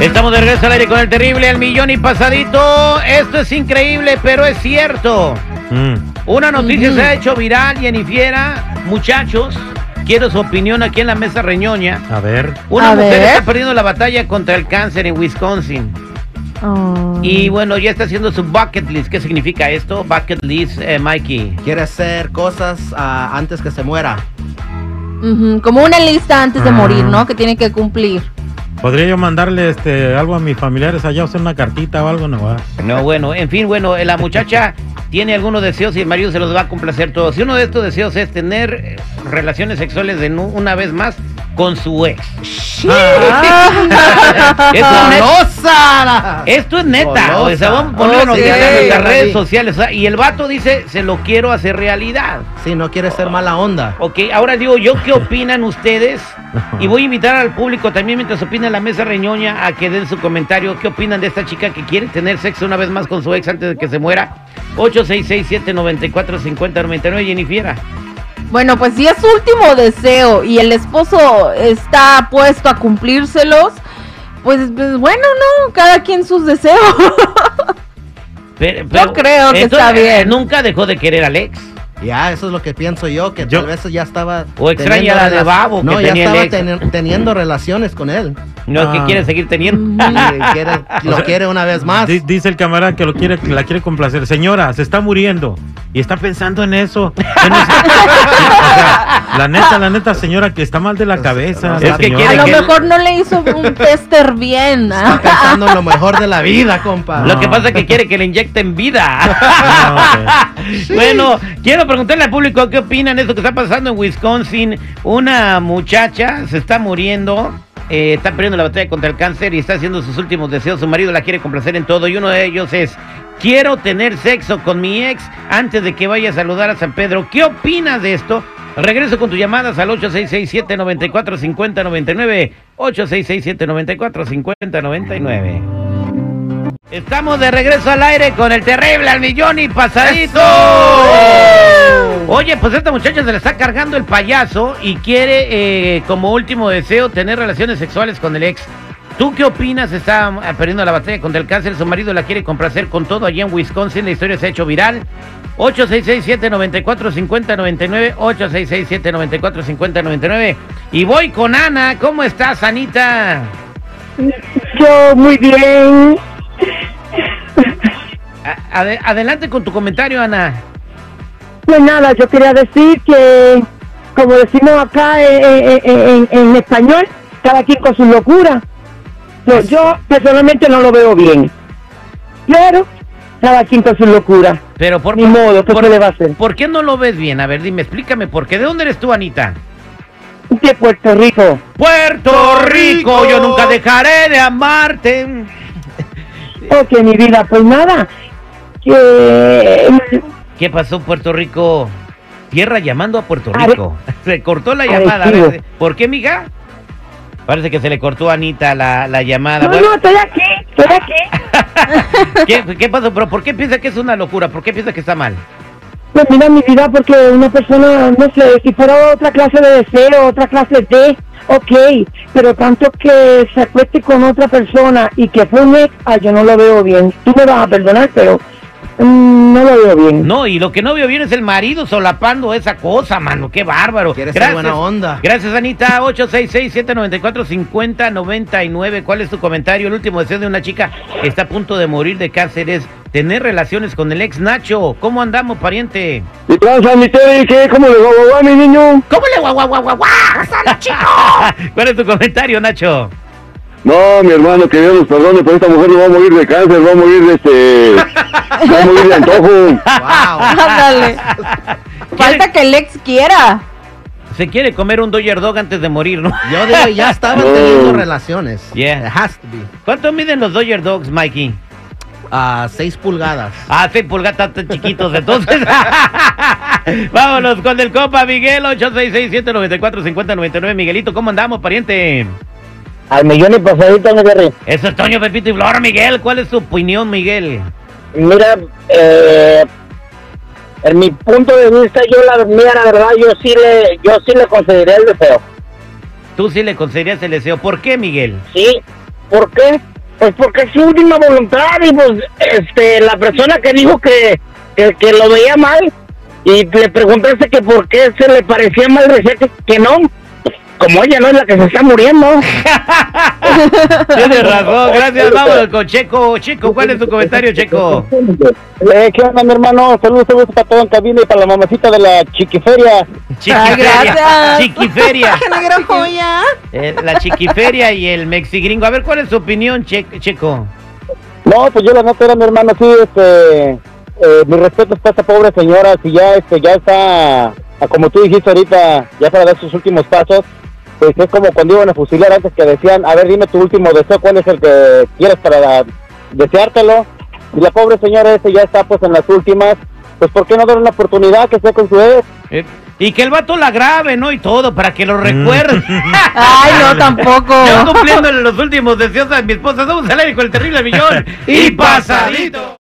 Estamos de regreso al aire con el terrible El Millón y Pasadito. Esto es increíble, pero es cierto. Mm. Una noticia se ha hecho viral y en Ifiera, muchachos, quiero su opinión aquí en la mesa reñoña. A ver. Una A mujer ver. está perdiendo la batalla contra el cáncer en Wisconsin. Oh. Y bueno, ya está haciendo su bucket list. ¿Qué significa esto? Bucket list, eh, Mikey. Quiere hacer cosas ah, antes que se muera. Como una lista antes de Ah. morir, ¿no? Que tiene que cumplir. ¿Podría yo mandarle este algo a mis familiares allá, o sea, una cartita o algo? No va. No, bueno, en fin, bueno, eh, la muchacha tiene algunos deseos y el marido se los va a complacer todos. Y uno de estos deseos es tener relaciones sexuales de una vez más con su ex. Ah. Esto es neta. Esto es neta, o sea, vamos a ponernos Ok. en nuestras redes sociales. o sea, y el vato dice, se lo quiero hacer realidad. Sí, no quiere ser mala onda. Ok, ahora digo yo, ¿qué opinan ustedes? Y voy a invitar al público también mientras opina la mesa reñoña a que den su comentario. ¿Qué opinan de esta chica que quiere tener sexo una vez más con su ex antes de que se muera? 866-794-5099, Jennifiera. Bueno, pues si es su último deseo y el esposo está puesto a cumplírselos, pues, pues, bueno, no, cada quien sus deseos. Pero- Yo pero creo que esto, está bien. Nunca dejó de querer al ex. Ya, eso es lo que pienso yo, que Yo- tal vez ya estaba... O extraña teniendo la de babo que No, ya tenía el estaba teni- teniendo relaciones con él. No es que Ah. quiere seguir teniendo. Quiere- lo sea, quiere una vez más. Di- dice el camarada que lo quiere, que la quiere complacer. Señora, se está muriendo. Y está pensando en eso. En eso. O sea, la neta, la neta, señora, que está mal de la cabeza. Es que a lo que- mejor no le hizo un tester bien. Está ¿ah? pensando en lo mejor de la vida, compa. Lo que pasa es que quiere que le inyecten vida. Bueno, quiero preguntarle al público qué opinan de esto que está pasando en Wisconsin. Una muchacha se está muriendo, eh, está perdiendo la batalla contra el cáncer y está haciendo sus últimos deseos. Su marido la quiere complacer en todo y uno de ellos es, quiero tener sexo con mi ex antes de que vaya a saludar a San Pedro. ¿Qué opinas de esto? Regreso con tus llamadas al 866-794-5099. 866-794-5099. Estamos de regreso al aire con el terrible al millón y pasadito. Oye, pues esta muchacha se le está cargando el payaso y quiere eh, como último deseo tener relaciones sexuales con el ex. ¿Tú qué opinas? Está eh, perdiendo la batalla contra el cáncer. Su marido la quiere complacer con todo allá en Wisconsin. La historia se ha hecho viral. 866-794-5099. 866-794-5099. Y voy con Ana. ¿Cómo estás, Anita? Yo muy bien. Adelante con tu comentario, Ana. Pues nada, yo quería decir que, como decimos acá eh, eh, eh, en, en español, cada quien con su locura. Yo, yo personalmente no lo veo bien. Pero cada quien con su locura. Pero por Ni modo, ¿qué por, se le va a hacer? ¿por qué no lo ves bien? A ver, dime, explícame por qué. ¿De dónde eres tú, Anita? De Puerto Rico. Puerto Rico, yo nunca dejaré de amarte. Ok, mi vida, pues nada. Que ¿Qué pasó, Puerto Rico? Tierra llamando a Puerto Are- Rico. Se cortó la llamada. Arecibo. ¿Por qué, mija? Parece que se le cortó a Anita la, la llamada. No, Bueno, no, estoy aquí, estoy aquí. ¿Qué, ¿Qué pasó? ¿Pero por qué piensa que es una locura? ¿Por qué piensa que está mal? Pues mira, mi vida, porque una persona, no sé, si fuera otra clase de deseo, otra clase de, ok, pero tanto que se acueste con otra persona y que fue un ex, ah, yo no lo veo bien. Tú me vas a perdonar, pero no lo veo bien. No, y lo que no veo bien es el marido solapando esa cosa, mano. Qué bárbaro. Quiere ser buena onda. Gracias, Anita. 866-794-5099. ¿Cuál es tu comentario? El último deseo de una chica que está a punto de morir de cáncer es tener relaciones con el ex Nacho. ¿Cómo andamos, pariente? ¿Y tranza, mi? ¿Qué? ¿Cómo le va, va, mi niño? ¿Cómo le guau, guau, guau, guau, guau? ¿Cuál es tu comentario, Nacho? No, mi hermano, que Dios nos perdone, pero esta mujer no va a morir de cáncer, va a morir de este... va a morir de antojo. Wow. Ándale. Falta que el ex quiera. se quiere comer un Dodger Dog antes de morir, ¿no? Yo digo, ya estaban No. teniendo relaciones. Yeah. It has to be. ¿Cuánto miden los Dodger Dogs, Mikey? A 6 pulgadas. Ah, seis pulgadas tan chiquitos, entonces. Vámonos con el compa Miguel, 866-794-5099. Miguelito, ¿cómo andamos, pariente? Al millón y pasadito, mi Jerry. Eso es Toño, Pepito y Flor, Miguel. ¿Cuál es tu opinión, Miguel? Mira, eh, en mi punto de vista, yo la mira, la verdad, yo sí le, yo sí le concederé el deseo. Tú sí le concederías el deseo. ¿Por qué, Miguel? Sí, ¿por qué? Pues porque es su última voluntad y pues, este, la persona que dijo que, que, que lo veía mal y le preguntaste que por qué se le parecía mal, decía que, que no. Como ella no es la que se está muriendo. Tienes razón, gracias. Vámonos con Checo. Checo, ¿cuál es tu comentario, Checo? Eh, ¿Qué onda, mi hermano? Saludos, saludos para todo en cabina y para la mamacita de la chiquiferia. Chiquiferia. gracias. Chiquiferia. ¡Qué negra joya! Eh, la chiquiferia y el mexigringo. A ver, ¿cuál es tu opinión, Che- Checo? No, pues yo la neta era mi hermano, sí, este, eh, mi respeto para esta pobre señora, si ya, este, ya está, ah, como tú dijiste ahorita, ya para dar sus últimos pasos, pues es como cuando iban a fusilar antes que decían, a ver, dime tu último deseo, cuál es el que quieres para deseártelo, y la pobre señora ese ya está pues en las últimas, pues ¿por qué no darle una oportunidad que sea con su ex? Eh, y que el vato la grabe, ¿no? Y todo, para que lo recuerde. Ay, no, tampoco. Yo cumpliendo los últimos deseos a mi esposa. Somos al aire con el terrible millón. y pasadito.